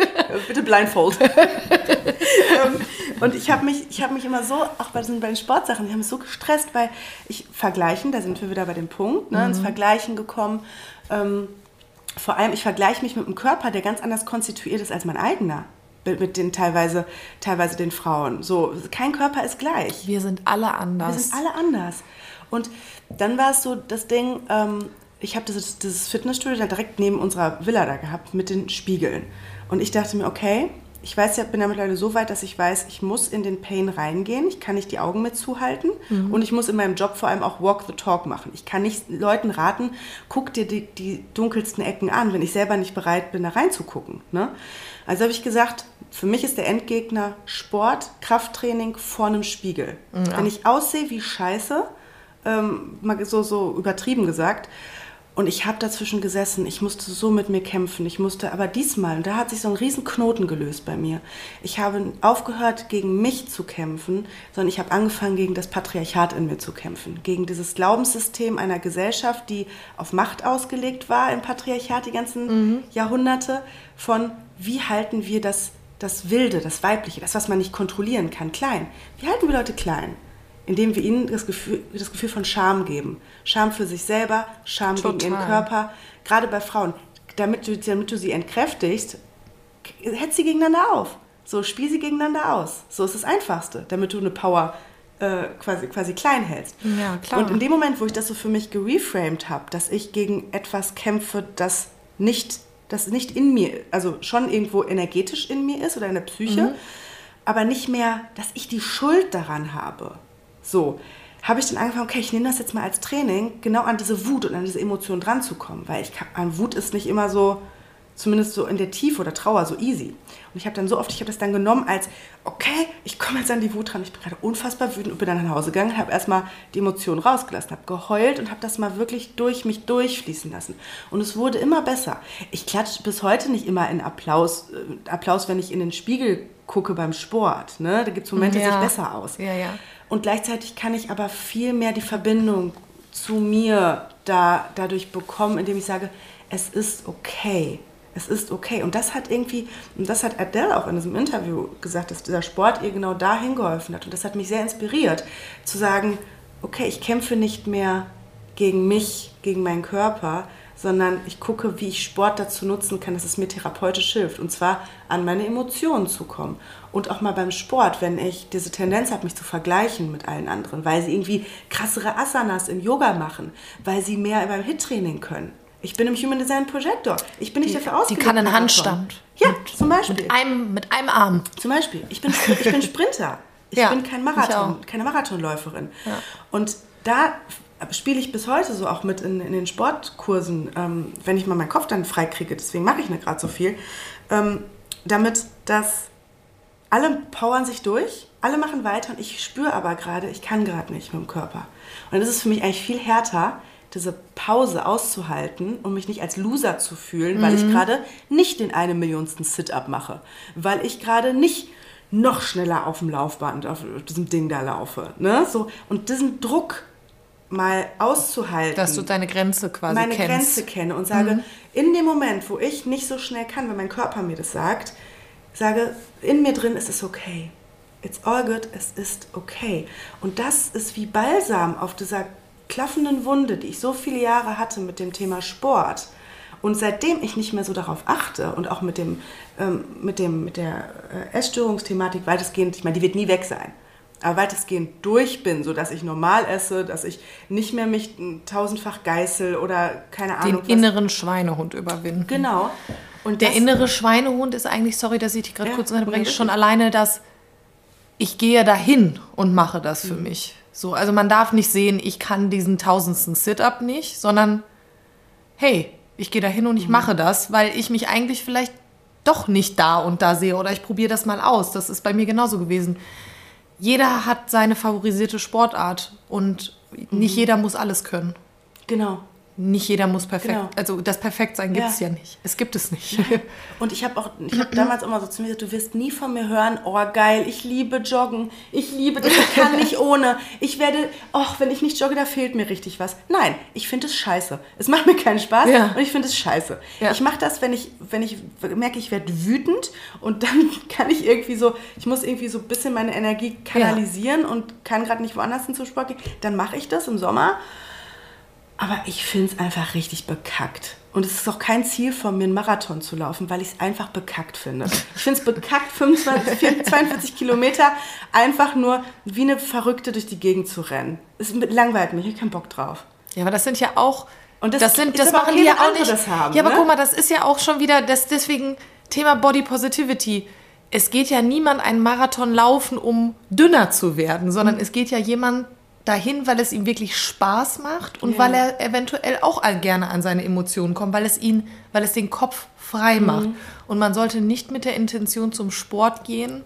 Bitte blindfold. ähm, und ich habe mich, hab mich immer so, auch bei, den Sportsachen, ich habe mich so gestresst, weil ich vergleichen, da sind wir wieder bei dem Punkt, ne, mhm. ins Vergleichen gekommen. Ähm, vor allem, ich vergleiche mich mit einem Körper, der ganz anders konstituiert ist als mein eigener. Mit den teilweise, teilweise den Frauen. So, kein Körper ist gleich. Wir sind alle anders. Wir sind alle anders. Und dann war es so das Ding, ähm, ich habe dieses, dieses Fitnessstudio da direkt neben unserer Villa da gehabt mit den Spiegeln. Und ich dachte mir, okay, ich weiß ja, bin ja mittlerweile so weit, dass ich weiß, ich muss in den Pain reingehen. Ich kann nicht die Augen mit zuhalten. Mhm. Und ich muss in meinem Job vor allem auch Walk the Talk machen. Ich kann nicht Leuten raten, guck dir die, die dunkelsten Ecken an, wenn ich selber nicht bereit bin, da reinzugucken. Ne? Also habe ich gesagt, für mich ist der Endgegner Sport, Krafttraining vor einem Spiegel. Ja. Wenn ich aussehe wie Scheiße, ähm, mal so, so übertrieben gesagt, und ich habe dazwischen gesessen, ich musste so mit mir kämpfen, ich musste, aber diesmal, und da hat sich so ein riesen Knoten gelöst bei mir. Ich habe aufgehört, gegen mich zu kämpfen, sondern ich habe angefangen, gegen das Patriarchat in mir zu kämpfen. Gegen dieses Glaubenssystem einer Gesellschaft, die auf Macht ausgelegt war im Patriarchat die ganzen mhm. Jahrhunderte, von wie halten wir das, das Wilde, das Weibliche, das, was man nicht kontrollieren kann, klein. Wie halten wir Leute klein? Indem wir ihnen das Gefühl, das Gefühl von Scham geben. Scham für sich selber, Scham Total. gegen ihren Körper. Gerade bei Frauen. Damit du, damit du sie entkräftigst, hetz sie gegeneinander auf. So, spiel sie gegeneinander aus. So ist das Einfachste, damit du eine Power äh, quasi, quasi klein hältst. Ja, klar. Und in dem Moment, wo ich das so für mich gereframed habe, dass ich gegen etwas kämpfe, das nicht, das nicht in mir, also schon irgendwo energetisch in mir ist oder in der Psyche, mhm. aber nicht mehr, dass ich die Schuld daran habe. So, habe ich dann angefangen, okay, ich nehme das jetzt mal als Training, genau an diese Wut und an diese Emotion dran zu kommen, weil ich an Wut ist nicht immer so, zumindest so in der Tiefe oder Trauer so easy. Und ich habe dann so oft, ich habe das dann genommen als, okay, ich komme jetzt an die Wut dran, ich bin gerade unfassbar wütend und bin dann nach Hause gegangen, habe erstmal die Emotionen rausgelassen, habe geheult und habe das mal wirklich durch mich durchfließen lassen. Und es wurde immer besser. Ich klatsche bis heute nicht immer in Applaus, äh, Applaus, wenn ich in den Spiegel gucke beim Sport. Ne? Da gibt es Momente, ja. die sieht besser aus. Ja, ja. Und gleichzeitig kann ich aber viel mehr die Verbindung zu mir da, dadurch bekommen, indem ich sage, es ist okay. Es ist okay. Und das hat irgendwie, und das hat Adele auch in diesem Interview gesagt, dass dieser Sport ihr genau dahin geholfen hat. Und das hat mich sehr inspiriert, zu sagen, okay, ich kämpfe nicht mehr gegen mich, gegen meinen Körper, sondern ich gucke, wie ich Sport dazu nutzen kann, dass es mir therapeutisch hilft. Und zwar an meine Emotionen zu kommen. Und auch mal beim Sport, wenn ich diese Tendenz habe, mich zu vergleichen mit allen anderen, weil sie irgendwie krassere Asanas im Yoga machen, weil sie mehr beim Hit-Training können. Ich bin im Human Design Projektor. Ich bin nicht die, dafür ausgebildet. Die kann einen Handstand. Ja, mit, zum Beispiel. Mit einem, mit einem Arm. Zum Beispiel. Ich bin, ich bin Sprinter. Ich ja, bin kein Marathon, keine Marathonläuferin. Ja. Und da spiele ich bis heute so auch mit in, in den Sportkursen, ähm, wenn ich mal meinen Kopf dann frei kriege, deswegen mache ich nicht gerade so viel, ähm, damit das alle powern sich durch, alle machen weiter und ich spüre aber gerade, ich kann gerade nicht mit dem Körper. Und das ist für mich eigentlich viel härter, diese Pause auszuhalten und mich nicht als Loser zu fühlen, mhm. weil ich mhm. gerade nicht den eine Millionsten Sit-up mache, weil ich gerade nicht noch schneller auf dem Laufband, auf diesem Ding da laufe. Ne? So, und diesen Druck mal auszuhalten. Dass du deine Grenze quasi meine kennst. Grenze kenne und sage, mhm. in dem Moment, wo ich nicht so schnell kann, wenn mein Körper mir das sagt, sage, in mir drin ist es okay. It's all good, es ist okay. Und das ist wie Balsam auf dieser klaffenden Wunde, die ich so viele Jahre hatte mit dem Thema Sport. Und seitdem ich nicht mehr so darauf achte und auch mit, dem, ähm, mit, dem, mit der äh, Essstörungsthematik weitestgehend, ich meine, die wird nie weg sein aber weitestgehend durch bin, sodass ich normal esse, dass ich nicht mehr mich tausendfach geißel oder keine Ahnung. Den inneren Schweinehund überwinden. Genau. Und der innere Schweinehund ist eigentlich, sorry, dass ich dich gerade ja, kurz unterbreche, schon alleine das, ich gehe dahin und mache das für mhm. mich. So, also man darf nicht sehen, ich kann diesen tausendsten Sit-up nicht, sondern hey, ich gehe dahin und ich mhm. mache das, weil ich mich eigentlich vielleicht doch nicht da und da sehe oder ich probiere das mal aus. Das ist bei mir genauso gewesen jeder hat seine favorisierte Sportart und nicht mhm. jeder muss alles können. Genau nicht jeder muss perfekt, genau. also das Perfektsein gibt es ja. ja. nicht. Es gibt es nicht. Ja. Und ich habe auch, ich habe damals immer so zu mir gesagt, du wirst nie von mir hören, oh geil, ich liebe Joggen, ich liebe das, ich kann nicht ohne. Ich werde, ach, wenn ich nicht jogge, da fehlt mir richtig was. Nein, ich finde es scheiße. Es macht mir keinen Spaß ja. und ich finde es scheiße. Ich mache das, wenn ich, wenn ich merke, ich werde wütend und dann kann ich irgendwie so, ich muss irgendwie so ein bisschen meine Energie kanalisieren und kann gerade nicht woanders hin zum Sport gehen, dann mache ich das im Sommer. Aber ich finde es einfach richtig bekackt. Und es ist auch kein Ziel von mir, einen Marathon zu laufen, weil ich es einfach bekackt finde. Ich finde es bekackt, 25, 42 Kilometer einfach nur wie eine Verrückte durch die Gegend zu rennen. Es langweilt mich, ich habe keinen Bock drauf. Ja, aber das sind ja auch. Und das, das sind, das machen die ja auch nicht. Das haben, ja, aber ne? guck mal, das ist ja auch schon wieder, das deswegen Thema Body Positivity. Es geht ja niemand einen Marathon laufen, um dünner zu werden, sondern mhm. es geht ja jemand dahin, weil es ihm wirklich Spaß macht und ja. weil er eventuell auch gerne an seine Emotionen kommt, weil es ihn, weil es den Kopf frei mhm. macht. Und man sollte nicht mit der Intention zum Sport gehen,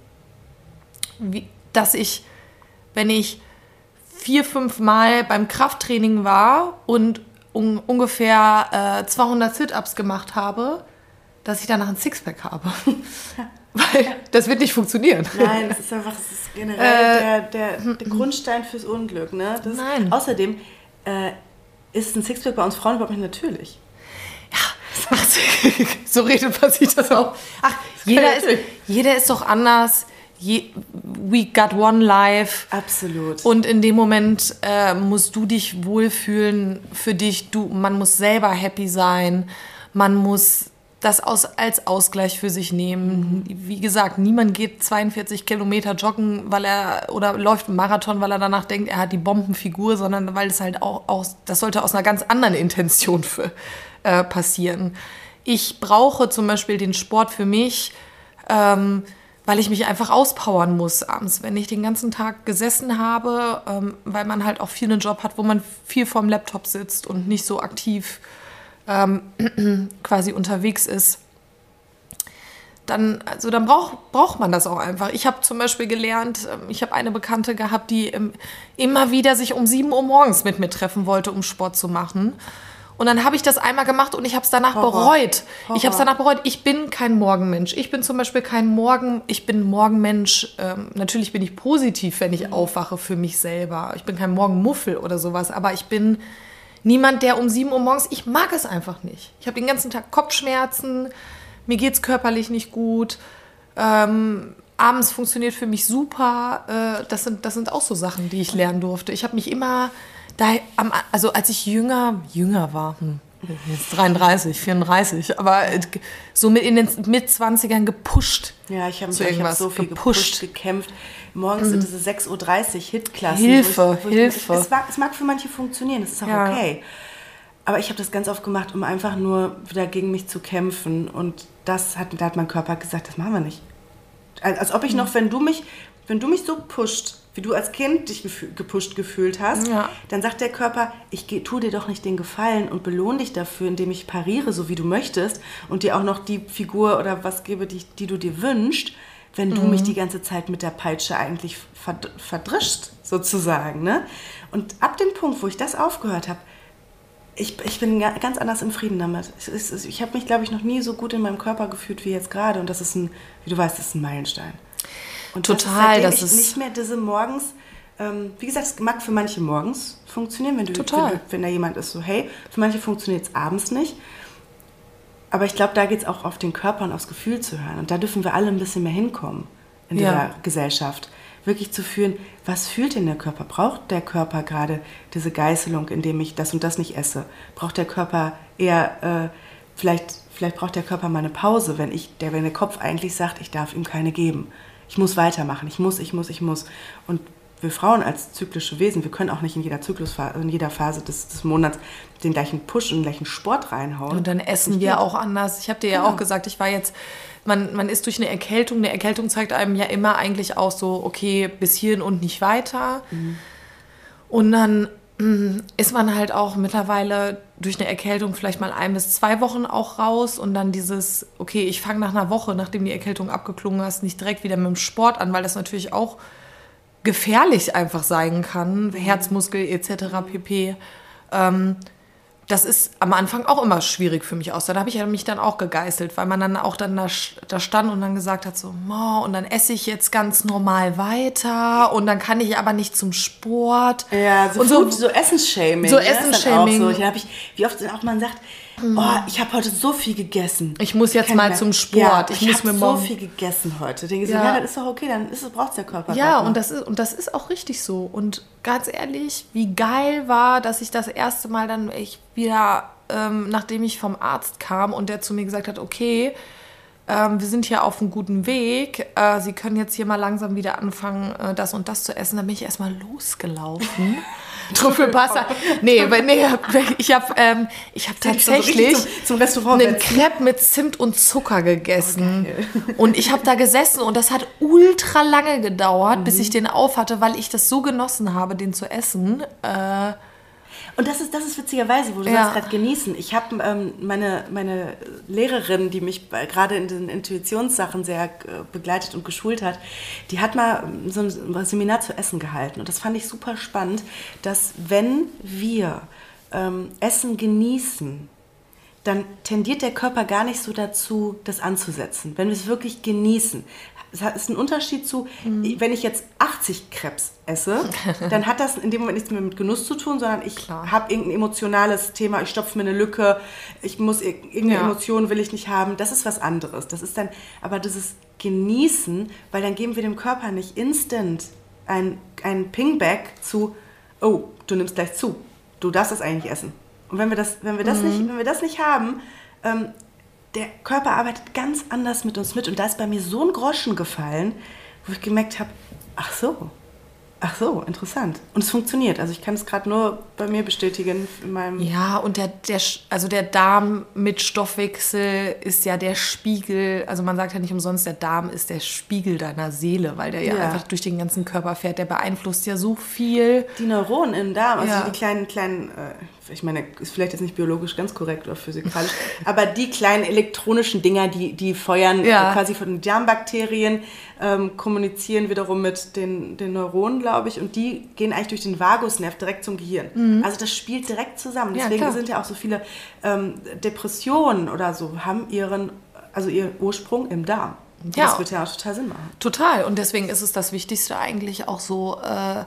wie, dass ich, wenn ich vier, fünf Mal beim Krafttraining war und un ungefähr äh, 200 Sit-ups gemacht habe, dass ich danach ein Sixpack habe. Weil das wird nicht funktionieren. Nein, das ist einfach das ist generell äh, der, der, der, Grundstein fürs Unglück. Ne? Das, nein. Außerdem äh, ist ein Sixpack bei uns Frauen überhaupt nicht natürlich. Ja, ach, so redet man sich das auch. Ach, jeder ist, jeder ist doch anders. Je, we got one life. Absolut. Und in dem Moment äh, musst du dich wohlfühlen für dich. Du, man muss selber happy sein. Man muss das aus, als Ausgleich für sich nehmen. Wie gesagt, niemand geht 42 Kilometer joggen, weil er oder läuft einen Marathon, weil er danach denkt, er hat die Bombenfigur, sondern weil es halt auch aus, das sollte aus einer ganz anderen Intention für, äh, passieren. Ich brauche zum Beispiel den Sport für mich, ähm, weil ich mich einfach auspowern muss abends, wenn ich den ganzen Tag gesessen habe, ähm, weil man halt auch viel einen Job hat, wo man viel vorm Laptop sitzt und nicht so aktiv ähm, quasi unterwegs ist, dann, also dann braucht, braucht man das auch einfach. Ich habe zum Beispiel gelernt, ähm, ich habe eine Bekannte gehabt, die ähm, immer wieder sich um 7 Uhr morgens mit mir treffen wollte, um Sport zu machen. Und dann habe ich das einmal gemacht und ich habe es danach Horror. bereut. Horror. Ich habe es danach bereut. Ich bin kein Morgenmensch. Ich bin zum Beispiel kein Morgen, ich bin Morgenmensch. Ähm, natürlich bin ich positiv, wenn ich mhm. aufwache für mich selber. Ich bin kein Morgenmuffel oder sowas, aber ich bin niemand, der um 7 Uhr morgens, ich mag es einfach nicht. Ich habe den ganzen Tag Kopfschmerzen, mir geht es körperlich nicht gut. Ähm, abends funktioniert für mich super. Äh, das, sind, das sind auch so Sachen, die ich lernen durfte. Ich habe mich immer, da, also als ich jünger, jünger war, hm, jetzt 33, 34, aber so mit in den Mit-20ern gepusht. Ja, ich habe hab so viel gepusht, gekämpft. Morgens mhm. sind es 6.30 Uhr Hitklassen. Hilfe, ich, Hilfe. Ich, es, mag, es, mag, für manche funktionieren, das ist auch ja. okay. Aber ich habe das ganz oft gemacht, um einfach nur wieder gegen mich zu kämpfen. Und das hat, da hat mein Körper gesagt, das machen wir nicht. Als, ob ich mhm. noch, wenn du mich, wenn du mich so pusht, wie du als Kind dich gepusht gefühlt hast, ja. dann sagt der Körper, ich tue dir doch nicht den Gefallen und belohne dich dafür, indem ich pariere, so wie du möchtest und dir auch noch die Figur oder was gebe, die, die du dir wünschst, wenn mhm. du mich die ganze Zeit mit der Peitsche eigentlich verdrischst, sozusagen. Ne? Und ab dem Punkt, wo ich das aufgehört habe, ich, ich bin ganz anders im Frieden damit. Ich, ich habe mich, glaube ich, noch nie so gut in meinem Körper gefühlt wie jetzt gerade. Und das ist ein, wie du weißt, das ist ein Meilenstein. Und Total, das ist, das ist nicht mehr diese morgens. Ähm, wie gesagt, es mag für manche morgens funktionieren, wenn du Total. Wenn, wenn da jemand ist, so hey, für manche funktioniert es abends nicht. Aber ich glaube, da geht es auch auf den Körper und aufs Gefühl zu hören. Und da dürfen wir alle ein bisschen mehr hinkommen in ja. dieser Gesellschaft. Wirklich zu fühlen, was fühlt denn der Körper? Braucht der Körper gerade diese Geißelung, indem ich das und das nicht esse? Braucht der Körper eher, äh, vielleicht, vielleicht braucht der Körper mal eine Pause, wenn, ich, der, wenn der Kopf eigentlich sagt, ich darf ihm keine geben ich muss weitermachen, ich muss, ich muss, ich muss. Und wir Frauen als zyklische Wesen, wir können auch nicht in jeder Zyklusphase, in jeder Phase des, des Monats den gleichen Push und den gleichen Sport reinhauen. Und dann essen wir auch anders. Ich habe dir ja genau. auch gesagt, ich war jetzt, man, man ist durch eine Erkältung, eine Erkältung zeigt einem ja immer eigentlich auch so, okay, bis hierhin und nicht weiter. Mhm. Und dann mm, ist man halt auch mittlerweile durch eine Erkältung vielleicht mal ein bis zwei Wochen auch raus und dann dieses, okay, ich fange nach einer Woche, nachdem die Erkältung abgeklungen ist, nicht direkt wieder mit dem Sport an, weil das natürlich auch gefährlich einfach sein kann, Herzmuskel etc. pp. Ähm, das ist am Anfang auch immer schwierig für mich aus. Da habe ich mich dann auch gegeißelt, weil man dann auch dann da, da stand und dann gesagt hat so, oh, und dann esse ich jetzt ganz normal weiter und dann kann ich aber nicht zum Sport. Ja, so, und so, so Essensshaming. So ne? Essensshaming. So. Ich, wie oft auch man sagt, oh, ich habe heute so viel gegessen. Ich muss jetzt mal zum Sport. Ja, ich, ich muss mir so viel gegessen heute. Denke ja. so, ja, das ist doch okay, dann braucht es der Körper. Ja, und das, ist, und das ist auch richtig so. Und ganz ehrlich, wie geil war, dass ich das erste Mal dann ich wieder, ähm, nachdem ich vom Arzt kam und der zu mir gesagt hat, okay, ähm, wir sind hier auf einem guten Weg. Äh, Sie können jetzt hier mal langsam wieder anfangen, äh, das und das zu essen. Dann bin ich erstmal losgelaufen. Trüffelpasta. Nee, nee, ich habe ähm, hab tatsächlich zum, zum Restaurant einen Crepe mit Zimt und Zucker gegessen. Oh, und ich habe da gesessen und das hat ultra lange gedauert, mhm. bis ich den auf hatte, weil ich das so genossen habe, den zu essen. Äh, und das ist, das ist witzigerweise, wo du ja. gerade genießen. Ich habe ähm, meine, meine Lehrerin, die mich gerade in den Intuitionssachen sehr äh, begleitet und geschult hat, die hat mal ähm, so ein Seminar zu Essen gehalten. Und das fand ich super spannend, dass wenn wir ähm, Essen genießen, dann tendiert der Körper gar nicht so dazu, das anzusetzen. Wenn wir es wirklich genießen, es ist ein Unterschied zu, mhm. wenn ich jetzt 80 Krebs esse, dann hat das in dem Moment nichts mehr mit Genuss zu tun, sondern ich habe irgendein emotionales Thema, ich stopfe mir eine Lücke, ich muss irgendeine ja. Emotion will ich nicht haben. Das ist was anderes. Das ist dann, aber dieses Genießen, weil dann geben wir dem Körper nicht instant ein, ein Pingback zu, oh, du nimmst gleich zu, du darfst das eigentlich essen. Und wenn wir das, wenn wir das, mhm. nicht, wenn wir das nicht haben, ähm, der Körper arbeitet ganz anders mit uns mit. Und da ist bei mir so ein Groschen gefallen, wo ich gemerkt habe, ach so, Ach so, interessant. Und es funktioniert. Also ich kann es gerade nur bei mir bestätigen in meinem. Ja, und der, der, also der Darm mit Stoffwechsel ist ja der Spiegel. Also man sagt ja nicht umsonst, der Darm ist der Spiegel deiner Seele, weil der ja, ja einfach durch den ganzen Körper fährt. Der beeinflusst ja so viel. Die Neuronen im Darm, also ja. die kleinen, kleinen, äh, ich meine, ist vielleicht jetzt nicht biologisch ganz korrekt oder physikalisch, aber die kleinen elektronischen Dinger, die, die feuern ja. quasi von den Darmbakterien, ähm, kommunizieren wiederum mit den, den Neuronen, glaube ich, und die gehen eigentlich durch den Vagusnerv direkt zum Gehirn. Mhm. Also das spielt direkt zusammen. Deswegen ja, sind ja auch so viele ähm, Depressionen oder so, haben ihren, also ihren Ursprung im Darm. Ja. Das wird ja auch total Sinn machen. Total. Und deswegen ist es das Wichtigste eigentlich auch so, äh,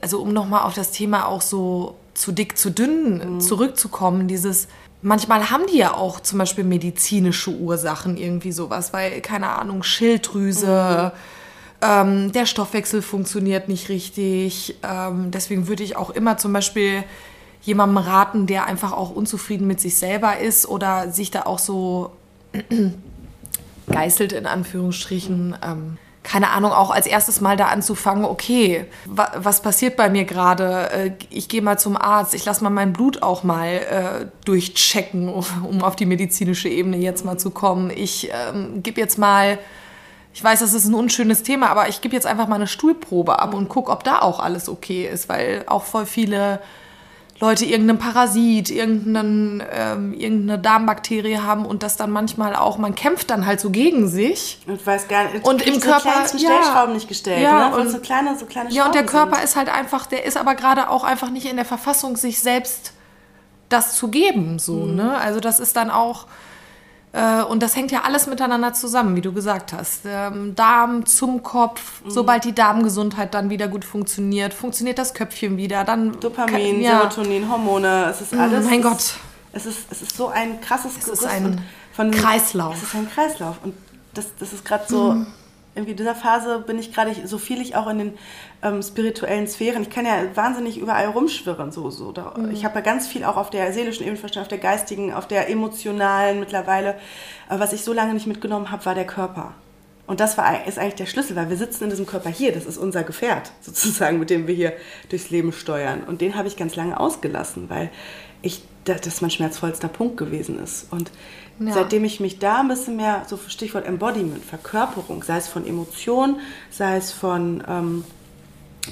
also um nochmal auf das Thema auch so zu dick, zu dünn mhm. zurückzukommen, dieses Manchmal haben die ja auch zum Beispiel medizinische Ursachen, irgendwie sowas, weil, keine Ahnung, Schilddrüse, mhm. ähm, der Stoffwechsel funktioniert nicht richtig. Ähm, deswegen würde ich auch immer zum Beispiel jemandem raten, der einfach auch unzufrieden mit sich selber ist oder sich da auch so geißelt in Anführungsstrichen. Ähm, keine Ahnung, auch als erstes mal da anzufangen, okay, wa was passiert bei mir gerade? Äh, ich gehe mal zum Arzt, ich lasse mal mein Blut auch mal äh, durchchecken, um auf die medizinische Ebene jetzt mal zu kommen. Ich ähm, gebe jetzt mal, ich weiß, das ist ein unschönes Thema, aber ich gebe jetzt einfach mal eine Stuhlprobe ab und gucke, ob da auch alles okay ist, weil auch voll viele Leute irgendeinen Parasit, irgendeinen, ähm, irgendeine Darmbakterie haben und das dann manchmal auch, man kämpft dann halt so gegen sich. Und weiß gar nicht, und im Körper die Stellschrauben nicht gestellt, ja, ne? und, so kleine, so kleine Ja, und der Körper sind. ist halt einfach, der ist aber gerade auch einfach nicht in der Verfassung, sich selbst das zu geben, so, mhm. ne? Also das ist dann auch, und das hängt ja alles miteinander zusammen, wie du gesagt hast. Ähm, Darm zum Kopf, mhm. sobald die Darmgesundheit dann wieder gut funktioniert, funktioniert das Köpfchen wieder. Dann Dopamin, kann, ja. Serotonin, Hormone, es ist alles. mein Gott. Es ist, es ist so ein krasses es ist ein von, Kreislauf. Es ist ein Kreislauf. Und das, das ist gerade so. Mhm irgendwie in dieser Phase bin ich gerade, so viel ich auch in den ähm, spirituellen Sphären, ich kann ja wahnsinnig überall rumschwirren. So, so. Da, mhm. Ich habe ja ganz viel auch auf der seelischen Ebene verstanden, auf der geistigen, auf der emotionalen mittlerweile. Aber was ich so lange nicht mitgenommen habe, war der Körper. Und das war, ist eigentlich der Schlüssel, weil wir sitzen in diesem Körper hier, das ist unser Gefährt sozusagen, mit dem wir hier durchs Leben steuern. Und den habe ich ganz lange ausgelassen, weil ich, das mein schmerzvollster Punkt gewesen ist. Und ja. Seitdem ich mich da ein bisschen mehr, so Stichwort Embodiment, Verkörperung, sei es von Emotionen, sei es von ähm,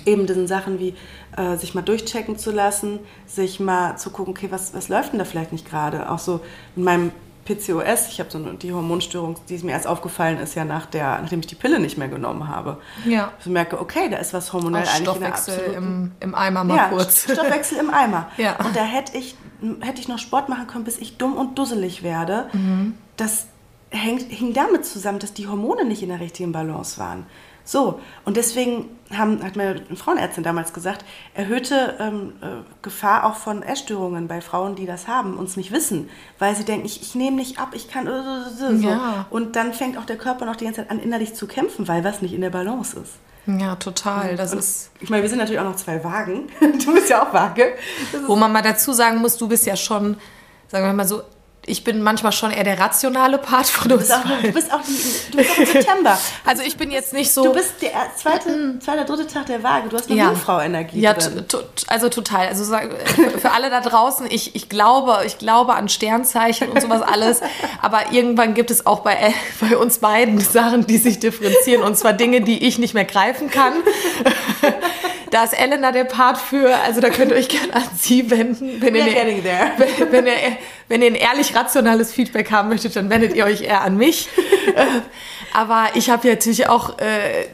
eben diesen Sachen wie äh, sich mal durchchecken zu lassen, sich mal zu gucken, okay, was, was läuft denn da vielleicht nicht gerade? Auch so in meinem PCOS, ich habe so eine, die Hormonstörung, die mir erst aufgefallen ist, ja nach der, nachdem ich die Pille nicht mehr genommen habe. Ja. Ich merke, okay, da ist was hormonell Auch eigentlich Stoffwechsel im, im Eimer mal ja, kurz. Stoffwechsel im Eimer. Ja. Und da hätte ich, hätte ich noch Sport machen können, bis ich dumm und dusselig werde. Mhm. Das hängt, hing damit zusammen, dass die Hormone nicht in der richtigen Balance waren. So, und deswegen haben, hat meine Frauenärztin damals gesagt, erhöhte ähm, äh, Gefahr auch von Essstörungen bei Frauen, die das haben und es nicht wissen, weil sie denken, ich, ich nehme nicht ab, ich kann äh, so. Ja. Und dann fängt auch der Körper noch die ganze Zeit an, innerlich zu kämpfen, weil was nicht in der Balance ist. Ja, total. Das und ist. Ich meine, wir sind natürlich auch noch zwei Wagen. Du bist ja auch Waage. Wo man mal dazu sagen muss, du bist ja schon, sagen wir mal so, ich bin manchmal schon eher der rationale Part von uns. Du bist auch, du bist auch, die, du bist auch im September. Also ich bin jetzt nicht so. Du bist der zweite, zweite dritte Tag der Waage. Du hast eine ja. Jungfrau-Energie. Ja, also total. Also für alle da draußen, ich, ich glaube, ich glaube an Sternzeichen und sowas alles. Aber irgendwann gibt es auch bei, äh, bei uns beiden Sachen, die sich differenzieren. Und zwar Dinge, die ich nicht mehr greifen kann. Da ist Elena der Part für, also da könnt ihr euch gerne an sie wenden. Wenn, ihr, eine, wenn, wenn, ihr, wenn ihr ein ehrlich rationales Feedback haben möchtet, dann wendet ihr euch eher an mich. Äh, aber ich habe ja natürlich auch äh,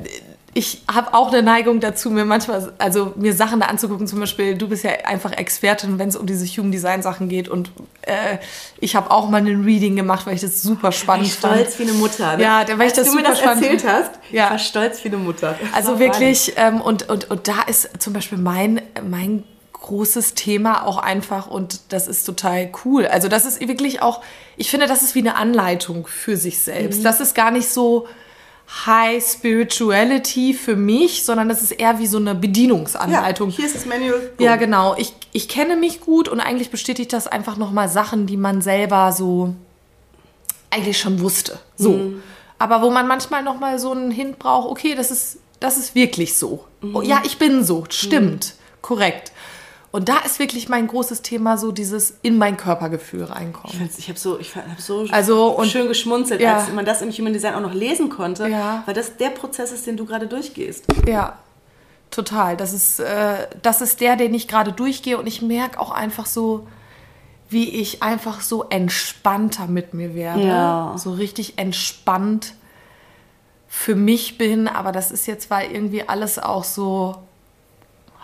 ich habe auch eine Neigung dazu, mir manchmal, also mir Sachen da anzugucken. Zum Beispiel, du bist ja einfach Expertin, wenn es um diese Human Design Sachen geht. Und äh, ich habe auch mal ein Reading gemacht, weil ich das super spannend ich fand. Stolz wie eine Mutter. Ne? Ja, weil ich das du mir das erzählt hast. Ja. Ich war stolz wie eine Mutter. also wirklich. Ähm, und, und, und da ist zum Beispiel mein, mein großes Thema auch einfach und das ist total cool. Also das ist wirklich auch, ich finde, das ist wie eine Anleitung für sich selbst. Mhm. Das ist gar nicht so High Spirituality für mich, sondern das ist eher wie so eine Bedienungsanleitung. Ja, hier ist das Manual. Ja, genau. Ich, ich kenne mich gut und eigentlich bestätigt das einfach nochmal Sachen, die man selber so eigentlich schon wusste. So. Mhm. Aber wo man manchmal noch mal so einen Hint braucht, okay, das ist, das ist wirklich so. Mhm. Oh, ja, ich bin so, stimmt, mhm. korrekt. Und da ist wirklich mein großes Thema so dieses in mein Körpergefühl reinkommen. Ich, ich habe so, ich hab so also, schön geschmunzelt, ja. als man das im Human Design auch noch lesen konnte, ja. weil das der Prozess ist, den du gerade durchgehst. Ja, total. Das ist, äh, das ist der, den ich gerade durchgehe und ich merke auch einfach so, wie ich einfach so entspannter mit mir werde. Ja. So richtig entspannt für mich bin, aber das ist jetzt, weil irgendwie alles auch so,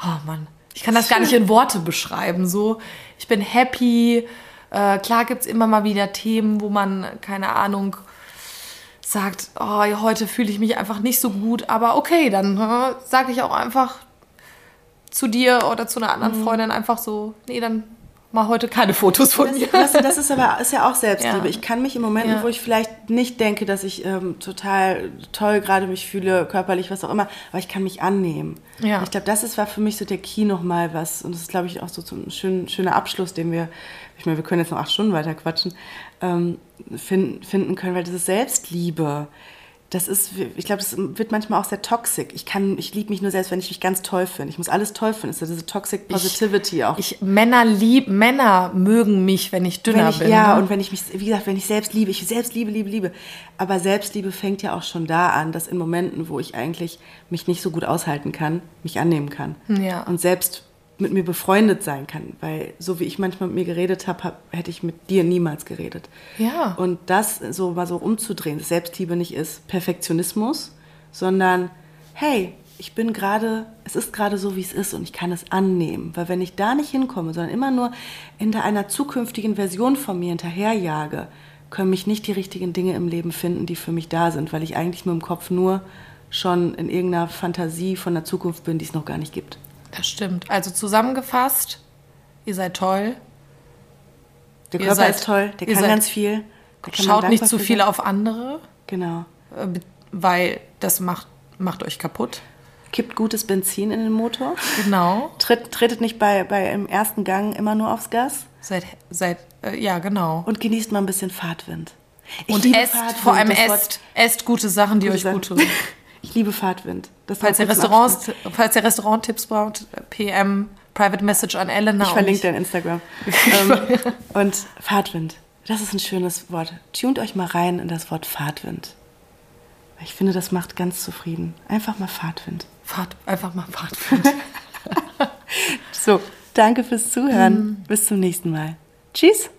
oh Mann, ich kann das gar nicht in Worte beschreiben. So, ich bin happy. Äh, klar gibt es immer mal wieder Themen, wo man, keine Ahnung, sagt, oh, heute fühle ich mich einfach nicht so gut, aber okay, dann äh, sage ich auch einfach zu dir oder zu einer anderen mhm. Freundin einfach so, nee, dann mal heute keine Fotos von das, mir. Das, das, ist aber ist ja auch Selbstliebe. Ja. Ich kann mich in Momenten, ja. wo ich vielleicht nicht denke, dass ich ähm, total toll gerade mich fühle, körperlich, was auch immer, aber ich kann mich annehmen. Ja. Ich glaube, das ist, war für mich so der Key nochmal was. Und das ist, glaube ich, auch so, so ein schön, schöner Abschluss, den wir, ich meine, wir können jetzt noch acht Stunden weiter quatschen, ähm, finden, finden können, weil das ist Selbstliebe das ist, ich glaube, das wird manchmal auch sehr toxisch. Ich kann, ich liebe mich nur selbst, wenn ich mich ganz toll finde. Ich muss alles toll finden. Das ist diese Toxic Positivity ich, auch. Ich, Männer lieb, Männer mögen mich, wenn ich dünner wenn ich, bin. Ja, ne? und wenn ich mich, wie gesagt, wenn ich selbst liebe, ich selbst liebe, liebe, liebe. Aber Selbstliebe fängt ja auch schon da an, dass in Momenten, wo ich eigentlich mich nicht so gut aushalten kann, mich annehmen kann. Ja. Und selbst mit mir befreundet sein kann. Weil so wie ich manchmal mit mir geredet habe, hab, hätte ich mit dir niemals geredet. Ja. Und das so mal so umzudrehen, dass Selbstliebe nicht ist Perfektionismus, sondern hey, ich bin gerade, es ist gerade so, wie es ist und ich kann es annehmen. Weil wenn ich da nicht hinkomme, sondern immer nur hinter einer zukünftigen Version von mir hinterherjage, können mich nicht die richtigen Dinge im Leben finden, die für mich da sind, weil ich eigentlich mit dem Kopf nur schon in irgendeiner Fantasie von der Zukunft bin, die es noch gar nicht gibt. Das stimmt. Also zusammengefasst, ihr seid toll. Der Körper seid, ist toll, der kann seid, ganz viel. Schaut nicht zu viel auf andere. Genau. Äh, weil das macht, macht euch kaputt. Kippt gutes Benzin in den Motor. Genau. Tritt, tretet nicht bei, bei im ersten Gang immer nur aufs Gas. Seid, seid, äh, ja, genau. Und genießt mal ein bisschen Fahrtwind. Ich und esst, Fahrtwind, vor allem esst, esst gute Sachen, die gute euch Sachen. gut tun. Ich liebe Fahrtwind. falls, ihr Restaurants, falls ihr Restauranttipps braucht, PM, Private Message an Elena. Ich verlinke dein Instagram. ähm, und Fahrtwind. Das ist ein schönes Wort. Tunt euch mal rein in das Wort Fahrtwind. Ich finde, das macht ganz zufrieden. Einfach mal Fahrtwind. Fahrt, einfach mal Fahrtwind. so, danke fürs Zuhören. Mm. Bis zum nächsten Mal. Tschüss.